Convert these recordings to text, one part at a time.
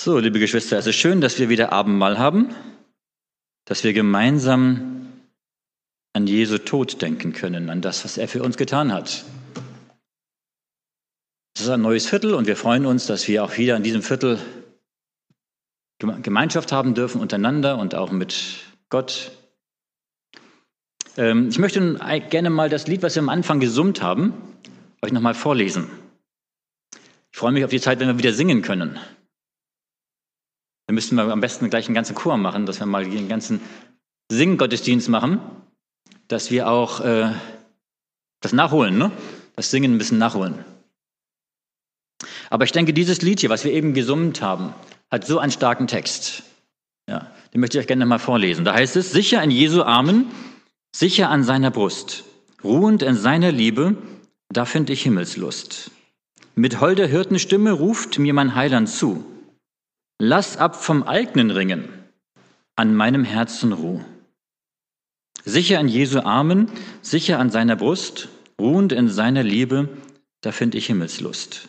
So, liebe Geschwister, es ist schön, dass wir wieder Abendmahl haben, dass wir gemeinsam an Jesu Tod denken können, an das, was er für uns getan hat. Es ist ein neues Viertel und wir freuen uns, dass wir auch wieder in diesem Viertel Gemeinschaft haben dürfen untereinander und auch mit Gott. Ähm, ich möchte gerne mal das Lied, was wir am Anfang gesummt haben, euch nochmal vorlesen. Ich freue mich auf die Zeit, wenn wir wieder singen können. Dann müssten wir am besten gleich einen ganzen Chor machen, dass wir mal den ganzen Singen-Gottesdienst machen, dass wir auch äh, das nachholen, ne? das Singen ein bisschen nachholen. Aber ich denke, dieses Lied hier, was wir eben gesummt haben, hat so einen starken Text. Ja, den möchte ich euch gerne mal vorlesen. Da heißt es, sicher in Jesu Armen, sicher an seiner Brust, ruhend in seiner Liebe, da finde ich Himmelslust. Mit holder Hirtenstimme ruft mir mein Heiland zu. Lass ab vom eigenen Ringen, an meinem Herzen ruh. Sicher in Jesu Armen, sicher an seiner Brust, ruhend in seiner Liebe, da find ich Himmelslust.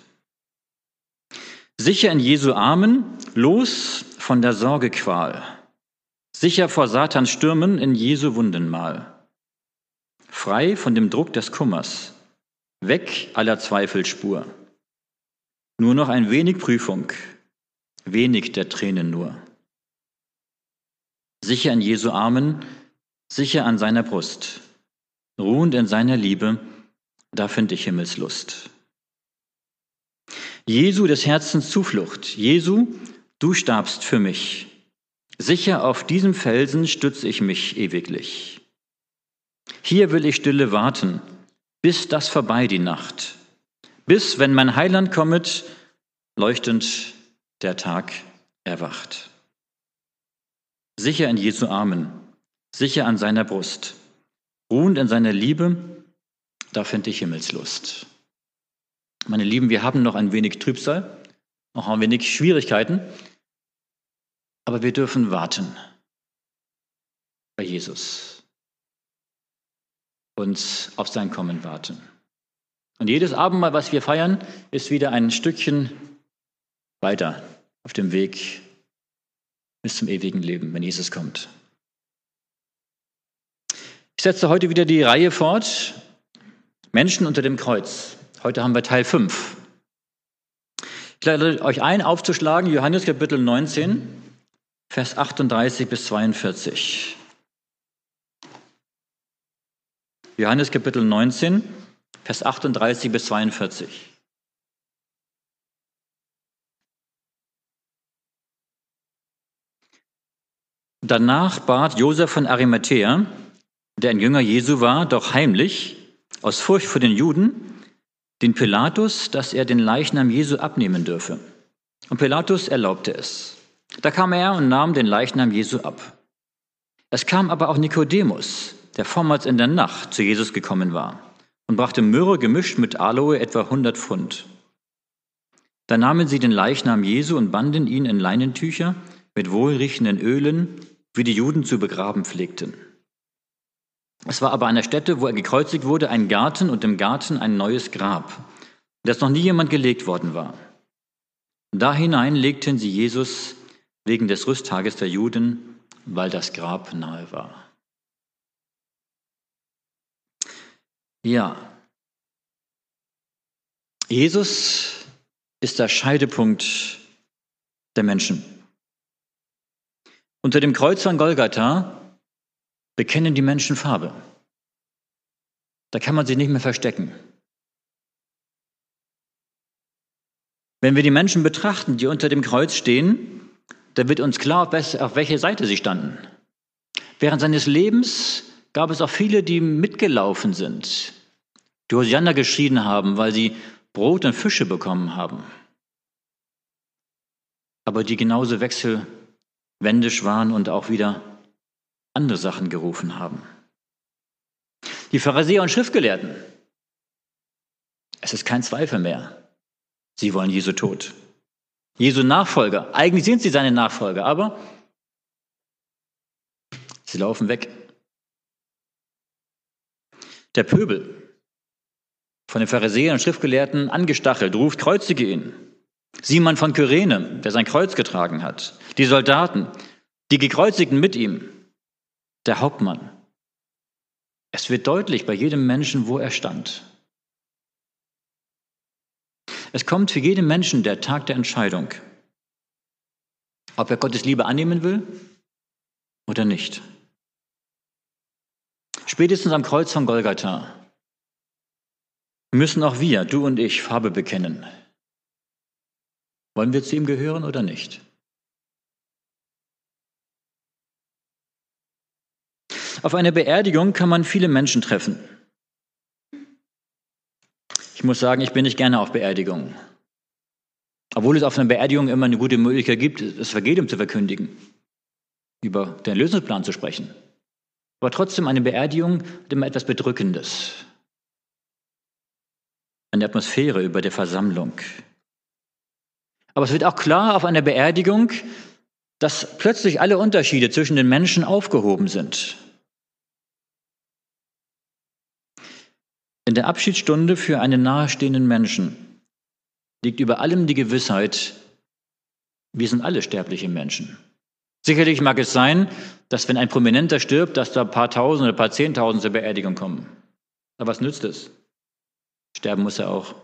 Sicher in Jesu Armen, los von der Sorgequal, sicher vor Satans Stürmen in Jesu Wundenmal, frei von dem Druck des Kummers, weg aller Zweifelspur. Nur noch ein wenig Prüfung, wenig der Tränen nur. Sicher in Jesu Armen, sicher an seiner Brust, ruhend in seiner Liebe, da finde ich Himmelslust. Jesu des Herzens Zuflucht, Jesu, du starbst für mich. Sicher auf diesem Felsen stütze ich mich ewiglich. Hier will ich stille warten, bis das vorbei die Nacht, bis, wenn mein Heiland kommet, leuchtend der Tag erwacht. Sicher in Jesu Armen, sicher an seiner Brust, ruhend in seiner Liebe, da finde ich Himmelslust. Meine Lieben, wir haben noch ein wenig Trübsal, noch ein wenig Schwierigkeiten, aber wir dürfen warten bei Jesus und auf sein Kommen warten. Und jedes Abendmahl, was wir feiern, ist wieder ein Stückchen weiter auf dem Weg bis zum ewigen Leben, wenn Jesus kommt. Ich setze heute wieder die Reihe fort, Menschen unter dem Kreuz. Heute haben wir Teil 5. Ich lade euch ein, aufzuschlagen, Johannes Kapitel 19, Vers 38 bis 42. Johannes Kapitel 19, Vers 38 bis 42. Danach bat Josef von Arimathea, der ein Jünger Jesu war, doch heimlich, aus Furcht vor den Juden, den Pilatus, dass er den Leichnam Jesu abnehmen dürfe. Und Pilatus erlaubte es. Da kam er und nahm den Leichnam Jesu ab. Es kam aber auch Nikodemus, der vormals in der Nacht zu Jesus gekommen war und brachte Myrrhe gemischt mit Aloe etwa 100 Pfund. Da nahmen sie den Leichnam Jesu und banden ihn in Leinentücher mit wohlriechenden Ölen, wie die Juden zu begraben pflegten. Es war aber an der Stätte, wo er gekreuzigt wurde, ein Garten und im Garten ein neues Grab, das noch nie jemand gelegt worden war. Da hinein legten sie Jesus wegen des Rüsttages der Juden, weil das Grab nahe war. Ja, Jesus ist der Scheidepunkt der Menschen. Unter dem Kreuz von Golgatha bekennen die Menschen Farbe. Da kann man sich nicht mehr verstecken. Wenn wir die Menschen betrachten, die unter dem Kreuz stehen, da wird uns klar, auf welche Seite sie standen. Während seines Lebens gab es auch viele, die mitgelaufen sind, die Hosianna geschrien haben, weil sie Brot und Fische bekommen haben. Aber die genauso wechselwendisch waren und auch wieder andere Sachen gerufen haben. Die Pharisäer und Schriftgelehrten. Es ist kein Zweifel mehr. Sie wollen Jesu Tod. Jesu Nachfolger. Eigentlich sind sie seine Nachfolger, aber sie laufen weg. Der Pöbel, von den Pharisäern und Schriftgelehrten angestachelt, ruft, kreuzige ihn. Simon von Kyrene, der sein Kreuz getragen hat, die Soldaten, die Gekreuzigten mit ihm, der Hauptmann. Es wird deutlich bei jedem Menschen, wo er stand. Es kommt für jeden Menschen der Tag der Entscheidung, ob er Gottes Liebe annehmen will oder nicht. Spätestens am Kreuz von Golgatha müssen auch wir, du und ich, Farbe bekennen. Wollen wir zu ihm gehören oder nicht? Auf einer Beerdigung kann man viele Menschen treffen. Ich muss sagen, ich bin nicht gerne auf Beerdigungen. Obwohl es auf einer Beerdigung immer eine gute Möglichkeit gibt, das Vergehen zu verkündigen, über den Lösungsplan zu sprechen. Aber trotzdem, eine Beerdigung hat immer etwas Bedrückendes. Eine Atmosphäre über der Versammlung. Aber es wird auch klar auf einer Beerdigung, dass plötzlich alle Unterschiede zwischen den Menschen aufgehoben sind. In der Abschiedsstunde für einen nahestehenden Menschen liegt über allem die Gewissheit, wir sind alle sterbliche Menschen. Sicherlich mag es sein, dass wenn ein Prominenter stirbt, dass da ein paar Tausend oder ein paar Zehntausend zur Beerdigung kommen. Aber was nützt es? Sterben muss er auch.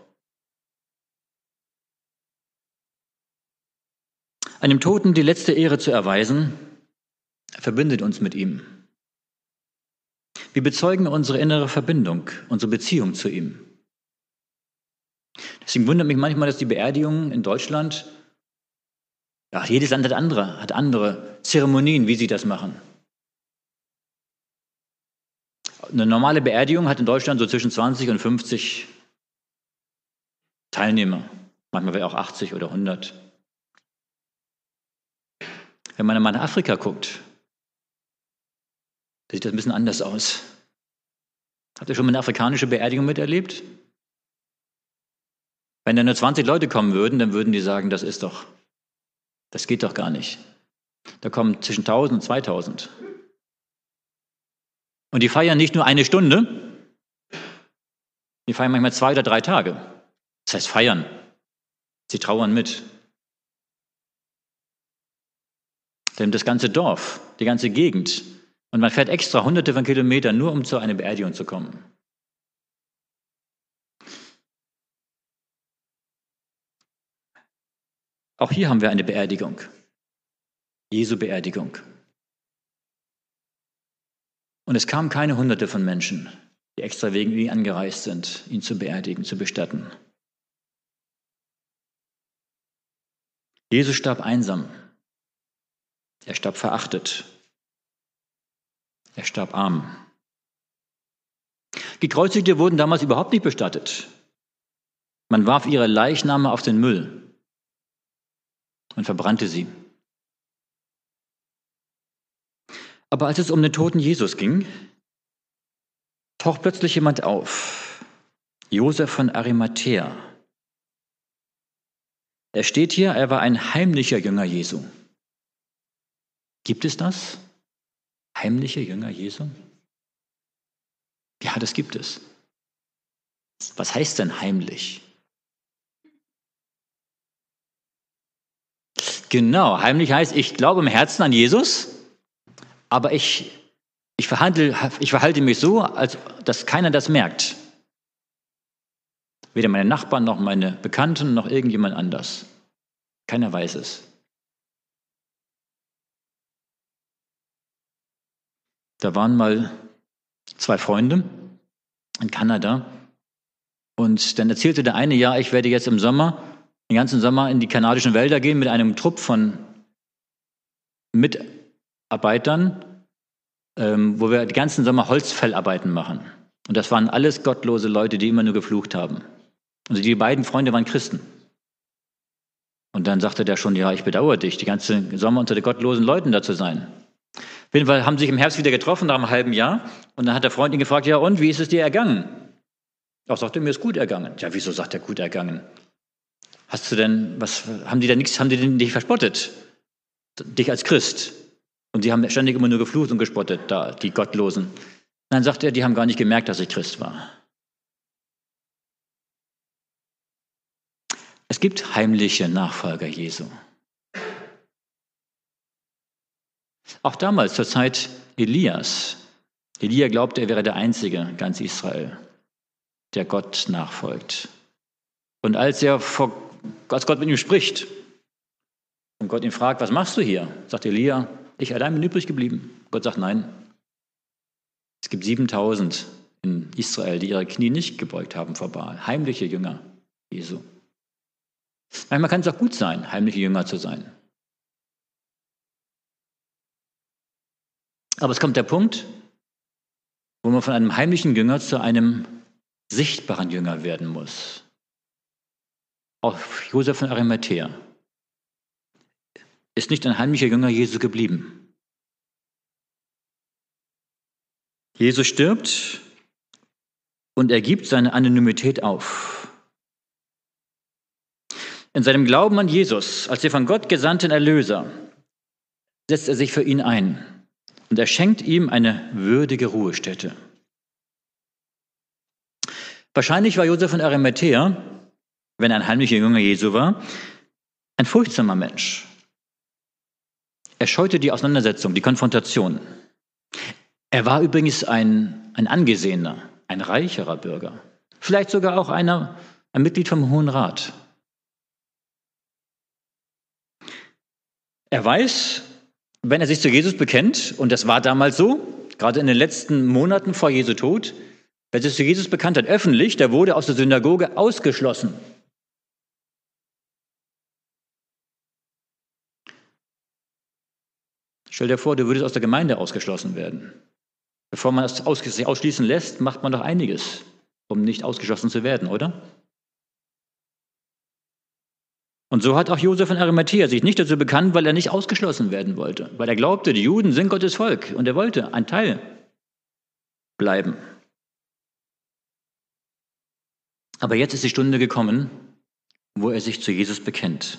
Einem Toten die letzte Ehre zu erweisen, verbindet uns mit ihm. Wir bezeugen unsere innere Verbindung, unsere Beziehung zu ihm. Deswegen wundert mich manchmal, dass die Beerdigungen in Deutschland, ja, jedes Land hat andere, hat andere Zeremonien, wie sie das machen. Eine normale Beerdigung hat in Deutschland so zwischen 20 und 50 Teilnehmer, manchmal auch 80 oder 100. Wenn man mal nach Afrika guckt, da sieht das ein bisschen anders aus. Habt ihr schon mal eine afrikanische Beerdigung miterlebt? Wenn da nur 20 Leute kommen würden, dann würden die sagen, das ist doch, das geht doch gar nicht. Da kommen zwischen 1000 und 2000. Und die feiern nicht nur eine Stunde, die feiern manchmal zwei oder drei Tage. Das heißt feiern. Sie trauern mit. Denn das ganze Dorf, die ganze Gegend und man fährt extra hunderte von Kilometern, nur um zu einer Beerdigung zu kommen. Auch hier haben wir eine Beerdigung. Jesu Beerdigung. Und es kamen keine hunderte von Menschen, die extra wegen ihn angereist sind, ihn zu beerdigen, zu bestatten. Jesus starb einsam. Er starb verachtet. Er starb arm. Gekreuzigte wurden damals überhaupt nicht bestattet. Man warf ihre Leichname auf den Müll und verbrannte sie. Aber als es um den toten Jesus ging, taucht plötzlich jemand auf. Josef von Arimathea. Er steht hier, er war ein heimlicher Jünger Jesu. Gibt es das? heimliche Jünger Jesu? Ja, das gibt es. Was heißt denn heimlich? Genau, heimlich heißt, ich glaube im Herzen an Jesus, aber ich, ich, verhandle, ich verhalte mich so, als dass keiner das merkt. Weder meine Nachbarn noch meine Bekannten noch irgendjemand anders. Keiner weiß es. Da waren mal zwei Freunde in Kanada und dann erzählte der eine, ja, ich werde jetzt im Sommer, den ganzen Sommer in die kanadischen Wälder gehen mit einem Trupp von Mitarbeitern, ähm, wo wir die ganzen Sommer Holzfellarbeiten machen. Und das waren alles gottlose Leute, die immer nur geflucht haben. Also die beiden Freunde waren Christen. Und dann sagte der schon, ja, ich bedauere dich, die ganze Sommer unter den gottlosen Leuten da zu sein. Auf jeden Fall haben sie sich im Herbst wieder getroffen, nach einem halben Jahr. Und dann hat der Freund ihn gefragt, ja und, wie ist es dir ergangen? Auch sagte, mir ist gut ergangen. Ja, wieso sagt er gut ergangen? Hast du denn, was, haben die denn nichts, haben die denn dich verspottet? Dich als Christ? Und die haben ständig immer nur geflucht und gespottet, da, die Gottlosen. Dann sagt er, die haben gar nicht gemerkt, dass ich Christ war. Es gibt heimliche Nachfolger Jesu. Auch damals zur Zeit Elias. Elia glaubte, er wäre der Einzige in ganz Israel, der Gott nachfolgt. Und als er vor, als Gott mit ihm spricht und Gott ihn fragt, was machst du hier? Sagt Elia, ich allein bin übrig geblieben. Gott sagt, nein. Es gibt 7000 in Israel, die ihre Knie nicht gebeugt haben vor Baal. Heimliche Jünger Jesu. Manchmal kann es auch gut sein, heimliche Jünger zu sein. Aber es kommt der Punkt, wo man von einem heimlichen Jünger zu einem sichtbaren Jünger werden muss. Auch Josef von Arimathea ist nicht ein heimlicher Jünger Jesu geblieben. Jesus stirbt und er gibt seine Anonymität auf. In seinem Glauben an Jesus als den von Gott gesandten Erlöser setzt er sich für ihn ein und er schenkt ihm eine würdige Ruhestätte. Wahrscheinlich war Josef von Arimathea, wenn er ein heimlicher Jünger Jesu war, ein furchtsamer Mensch. Er scheute die Auseinandersetzung, die Konfrontation. Er war übrigens ein, ein angesehener, ein reicherer Bürger, vielleicht sogar auch einer, ein Mitglied vom Hohen Rat. Er weiß, wenn er sich zu Jesus bekennt, und das war damals so, gerade in den letzten Monaten vor Jesu Tod, wer sich zu Jesus bekannt hat, öffentlich, der wurde aus der Synagoge ausgeschlossen. Stell dir vor, du würdest aus der Gemeinde ausgeschlossen werden. Bevor man sich ausschließen lässt, macht man doch einiges, um nicht ausgeschlossen zu werden, oder? Und so hat auch Josef von Arimathea sich nicht dazu bekannt, weil er nicht ausgeschlossen werden wollte, weil er glaubte, die Juden sind Gottes Volk und er wollte ein Teil bleiben. Aber jetzt ist die Stunde gekommen, wo er sich zu Jesus bekennt.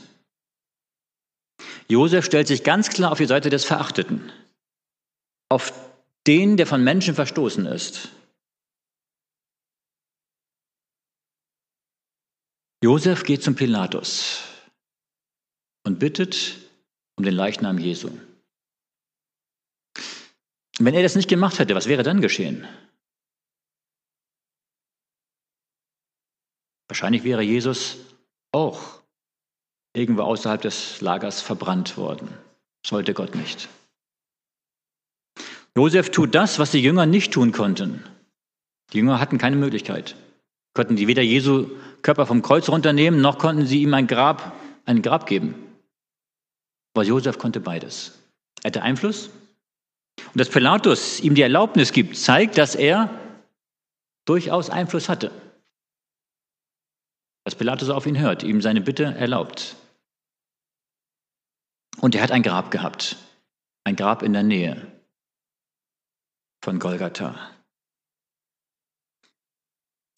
Josef stellt sich ganz klar auf die Seite des Verachteten, auf den, der von Menschen verstoßen ist. Josef geht zum Pilatus und bittet um den Leichnam Jesu. Wenn er das nicht gemacht hätte, was wäre dann geschehen? Wahrscheinlich wäre Jesus auch irgendwo außerhalb des Lagers verbrannt worden. Das wollte Gott nicht. Josef tut das, was die Jünger nicht tun konnten. Die Jünger hatten keine Möglichkeit. Konnten die weder Jesu Körper vom Kreuz runternehmen, noch konnten sie ihm ein Grab, ein Grab geben. Aber Josef konnte beides. Er hatte Einfluss. Und dass Pilatus ihm die Erlaubnis gibt, zeigt, dass er durchaus Einfluss hatte. Dass Pilatus auf ihn hört, ihm seine Bitte erlaubt. Und er hat ein Grab gehabt. Ein Grab in der Nähe von Golgatha.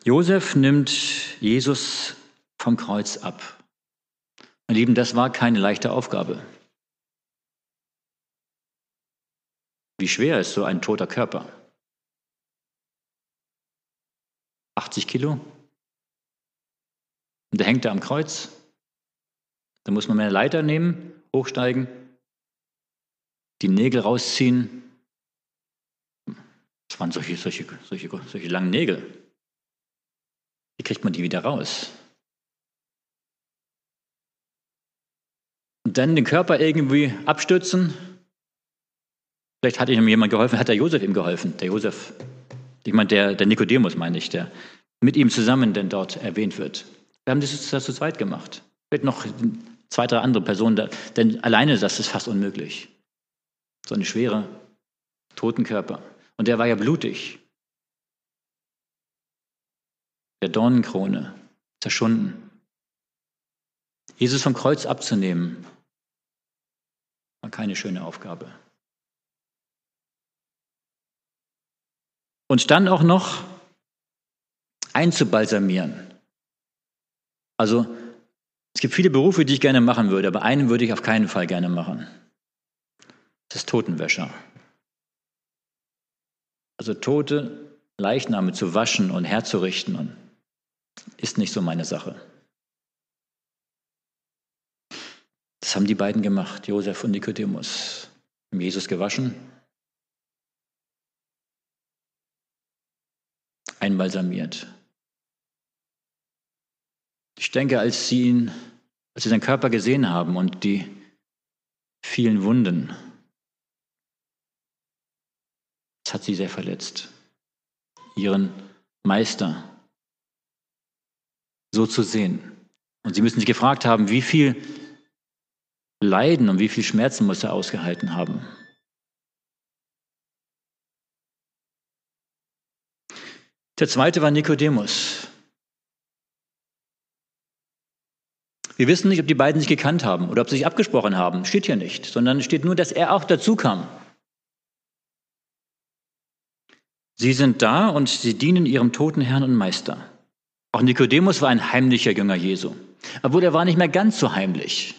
Josef nimmt Jesus vom Kreuz ab. Meine Lieben, das war keine leichte Aufgabe. Wie schwer ist so ein toter Körper? 80 Kilo? Und der hängt da am Kreuz. Da muss man eine Leiter nehmen, hochsteigen, die Nägel rausziehen. Das waren solche, solche, solche, solche langen Nägel. Wie kriegt man die wieder raus? Und dann den Körper irgendwie abstützen, Vielleicht hat ihm jemand geholfen, hat der Josef ihm geholfen. Der Josef, ich meine, der, der Nikodemus meine ich, der mit ihm zusammen denn dort erwähnt wird. Wir haben das, das zu zweit gemacht. Vielleicht noch zwei, drei andere Personen, da, denn alleine das ist fast unmöglich. So eine schwere Totenkörper. Und der war ja blutig. Der Dornenkrone, zerschunden. Jesus vom Kreuz abzunehmen, war keine schöne Aufgabe. Und dann auch noch einzubalsamieren. Also es gibt viele Berufe, die ich gerne machen würde, aber einen würde ich auf keinen Fall gerne machen. Das ist Totenwäscher. Also tote Leichname zu waschen und herzurichten ist nicht so meine Sache. Das haben die beiden gemacht, Josef und Nikodemus. Haben Jesus gewaschen, einbalsamiert. Ich denke, als sie ihn, als sie seinen Körper gesehen haben und die vielen Wunden, das hat sie sehr verletzt. Ihren Meister so zu sehen. Und sie müssen sich gefragt haben, wie viel Leiden und wie viel Schmerzen muss er ausgehalten haben. Der zweite war Nikodemus. Wir wissen nicht, ob die beiden sich gekannt haben oder ob sie sich abgesprochen haben. Steht hier nicht, sondern steht nur, dass er auch dazu kam. Sie sind da und sie dienen ihrem toten Herrn und Meister. Auch Nikodemus war ein heimlicher Jünger Jesu. Obwohl er war nicht mehr ganz so heimlich.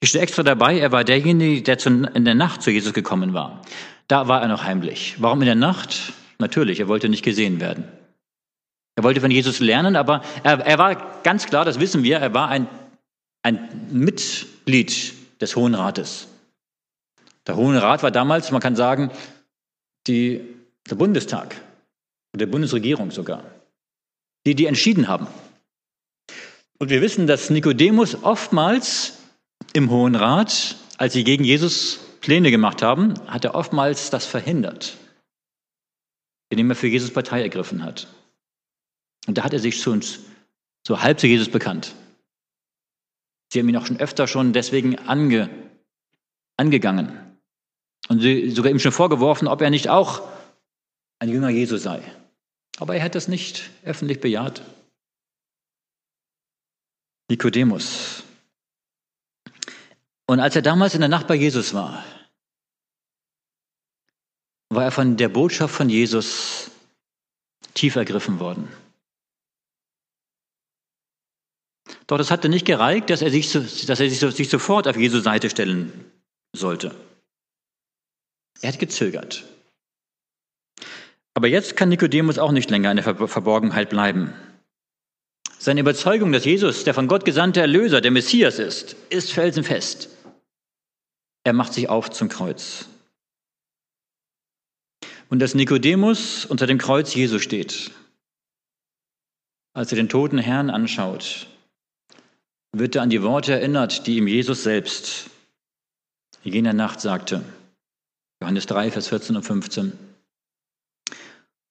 Ich stehe extra dabei, er war derjenige, der in der Nacht zu Jesus gekommen war. Da war er noch heimlich. Warum in der Nacht? Natürlich, er wollte nicht gesehen werden. Er wollte von Jesus lernen, aber er, er war ganz klar, das wissen wir, er war ein, ein Mitglied des Hohen Rates. Der Hohe Rat war damals, man kann sagen, die, der Bundestag, der Bundesregierung sogar, die die entschieden haben. Und wir wissen, dass Nikodemus oftmals im Hohen Rat, als sie gegen Jesus Pläne gemacht haben, hat er oftmals das verhindert, indem er für Jesus Partei ergriffen hat. Und da hat er sich schon so halb zu Jesus bekannt. Sie haben ihn auch schon öfter schon deswegen ange, angegangen und sogar ihm schon vorgeworfen, ob er nicht auch ein Jünger Jesu sei. Aber er hat das nicht öffentlich bejaht. Nikodemus, und als er damals in der Nacht bei Jesus war, war er von der Botschaft von Jesus tief ergriffen worden. Doch es hatte nicht gereicht, dass er sich, dass er sich sofort auf Jesu Seite stellen sollte. Er hat gezögert. Aber jetzt kann Nikodemus auch nicht länger in der Verborgenheit bleiben. Seine Überzeugung, dass Jesus der von Gott gesandte Erlöser, der Messias ist, ist felsenfest. Er macht sich auf zum Kreuz. Und dass Nikodemus unter dem Kreuz Jesu steht, als er den toten Herrn anschaut, wird er an die Worte erinnert, die ihm Jesus selbst jener Nacht sagte. Johannes 3, Vers 14 und 15.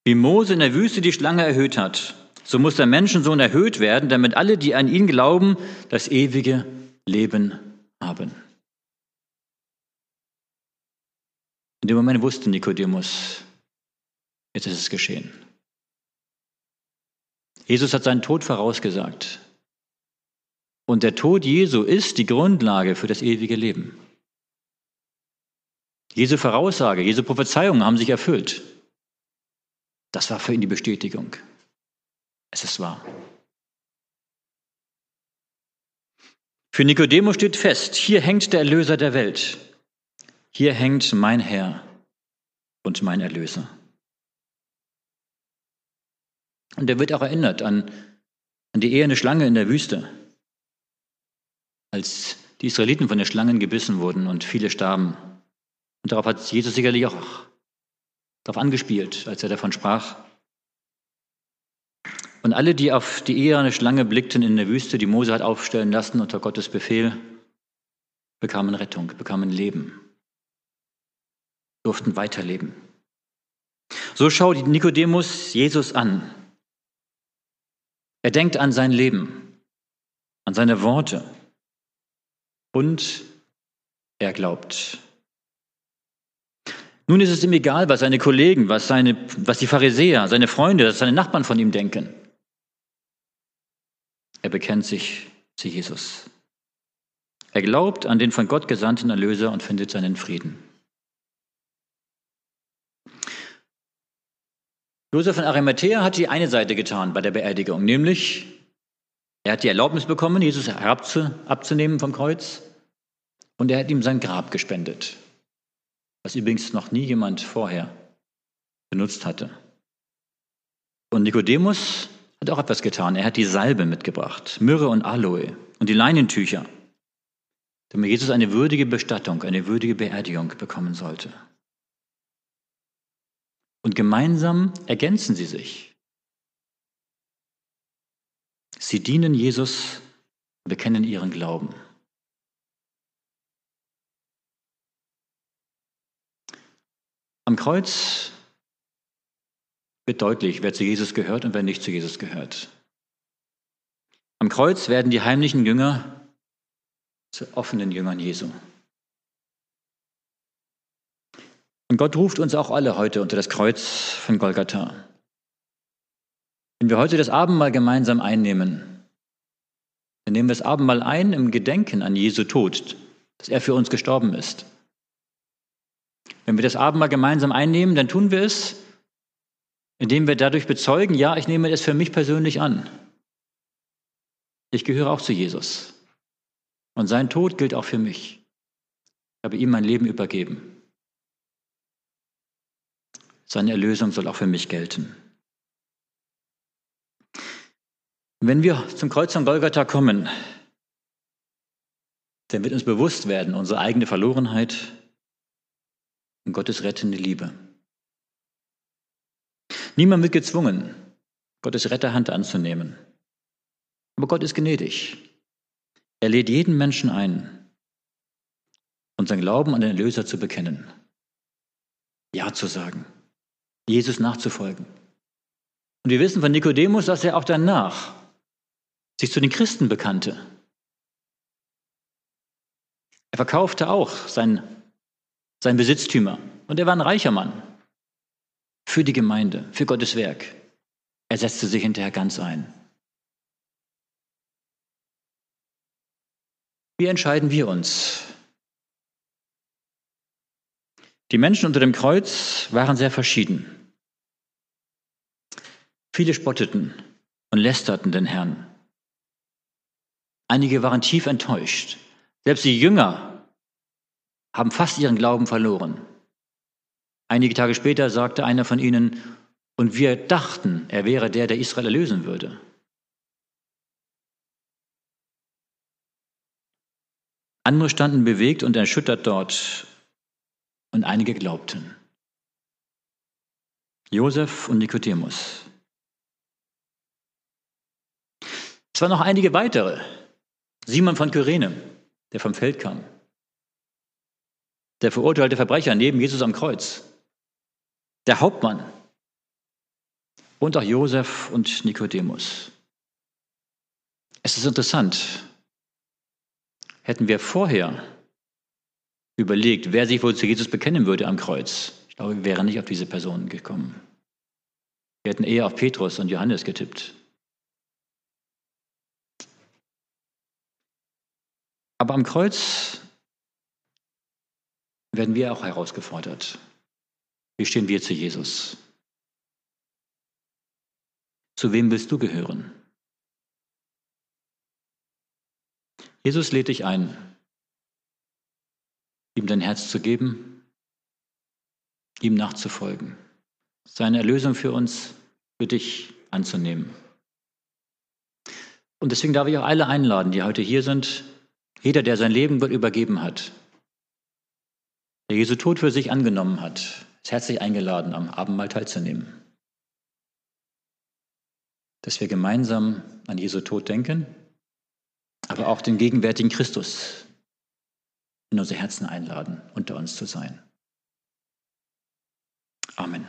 Wie Mose in der Wüste die Schlange erhöht hat, so muss der Menschensohn erhöht werden, damit alle, die an ihn glauben, das ewige Leben haben. In dem Moment wusste Nikodemus, jetzt ist es geschehen. Jesus hat seinen Tod vorausgesagt. Und der Tod Jesu ist die Grundlage für das ewige Leben. Jesu Voraussage, Jesu Prophezeiungen haben sich erfüllt. Das war für ihn die Bestätigung. Es ist wahr. Für Nikodemus steht fest, hier hängt der Erlöser der Welt. Hier hängt mein Herr und mein Erlöser. Und er wird auch erinnert an, an die eherne Schlange in der Wüste, als die Israeliten von den Schlangen gebissen wurden und viele starben. Und darauf hat Jesus sicherlich auch darauf angespielt, als er davon sprach. Und alle, die auf die eherne Schlange blickten in der Wüste, die Mose hat aufstellen lassen unter Gottes Befehl, bekamen Rettung, bekamen Leben durften weiterleben. So schaut Nikodemus Jesus an. Er denkt an sein Leben, an seine Worte und er glaubt. Nun ist es ihm egal, was seine Kollegen, was, seine, was die Pharisäer, seine Freunde, seine Nachbarn von ihm denken. Er bekennt sich zu Jesus. Er glaubt an den von Gott gesandten Erlöser und findet seinen Frieden. Josef von Arimathea hat die eine Seite getan bei der Beerdigung, nämlich er hat die Erlaubnis bekommen, Jesus abzunehmen vom Kreuz und er hat ihm sein Grab gespendet, was übrigens noch nie jemand vorher benutzt hatte. Und Nikodemus hat auch etwas getan. Er hat die Salbe mitgebracht, Myrrhe und Aloe und die Leinentücher. damit Jesus eine würdige Bestattung, eine würdige Beerdigung bekommen sollte. Und gemeinsam ergänzen sie sich. Sie dienen Jesus, bekennen ihren Glauben. Am Kreuz wird deutlich, wer zu Jesus gehört und wer nicht zu Jesus gehört. Am Kreuz werden die heimlichen Jünger zu offenen Jüngern Jesu. Und Gott ruft uns auch alle heute unter das Kreuz von Golgatha. Wenn wir heute das Abendmahl gemeinsam einnehmen, dann nehmen wir das Abendmahl ein im Gedenken an Jesu Tod, dass er für uns gestorben ist. Wenn wir das Abendmahl gemeinsam einnehmen, dann tun wir es, indem wir dadurch bezeugen, ja, ich nehme es für mich persönlich an. Ich gehöre auch zu Jesus. Und sein Tod gilt auch für mich. Ich habe ihm mein Leben übergeben. Seine Erlösung soll auch für mich gelten. Wenn wir zum Kreuz von Golgatha kommen, dann wird uns bewusst werden, unsere eigene Verlorenheit und Gottes rettende Liebe. Niemand wird gezwungen, Gottes Retterhand anzunehmen. Aber Gott ist gnädig. Er lädt jeden Menschen ein, unseren Glauben an den Erlöser zu bekennen, Ja zu sagen, Jesus nachzufolgen. Und wir wissen von Nikodemus, dass er auch danach sich zu den Christen bekannte. Er verkaufte auch sein, sein Besitztümer und er war ein reicher Mann für die Gemeinde, für Gottes Werk. Er setzte sich hinterher ganz ein. Wie entscheiden wir uns? Die Menschen unter dem Kreuz waren sehr verschieden. Viele spotteten und lästerten den Herrn. Einige waren tief enttäuscht. Selbst die Jünger haben fast ihren Glauben verloren. Einige Tage später sagte einer von ihnen, und wir dachten, er wäre der, der Israel erlösen würde. Andere standen bewegt und erschüttert dort und einige glaubten. Josef und Nikodemus. Es waren noch einige weitere. Simon von Kyrene, der vom Feld kam. Der verurteilte Verbrecher neben Jesus am Kreuz. Der Hauptmann. Und auch Josef und Nikodemus. Es ist interessant, Hätten wir vorher überlegt, wer sich wohl zu Jesus bekennen würde am Kreuz, ich glaube, wir wären nicht auf diese Personen gekommen. Wir hätten eher auf Petrus und Johannes getippt. Aber am Kreuz werden wir auch herausgefordert. Wie stehen wir zu Jesus? Zu wem willst du gehören? Jesus lädt dich ein, ihm dein Herz zu geben, ihm nachzufolgen, seine Erlösung für uns, für dich anzunehmen. Und deswegen darf ich auch alle einladen, die heute hier sind, jeder, der sein Leben übergeben hat, der Jesu Tod für sich angenommen hat, ist herzlich eingeladen, am Abendmahl teilzunehmen. Dass wir gemeinsam an Jesu Tod denken aber auch den gegenwärtigen Christus in unsere Herzen einladen, unter uns zu sein. Amen.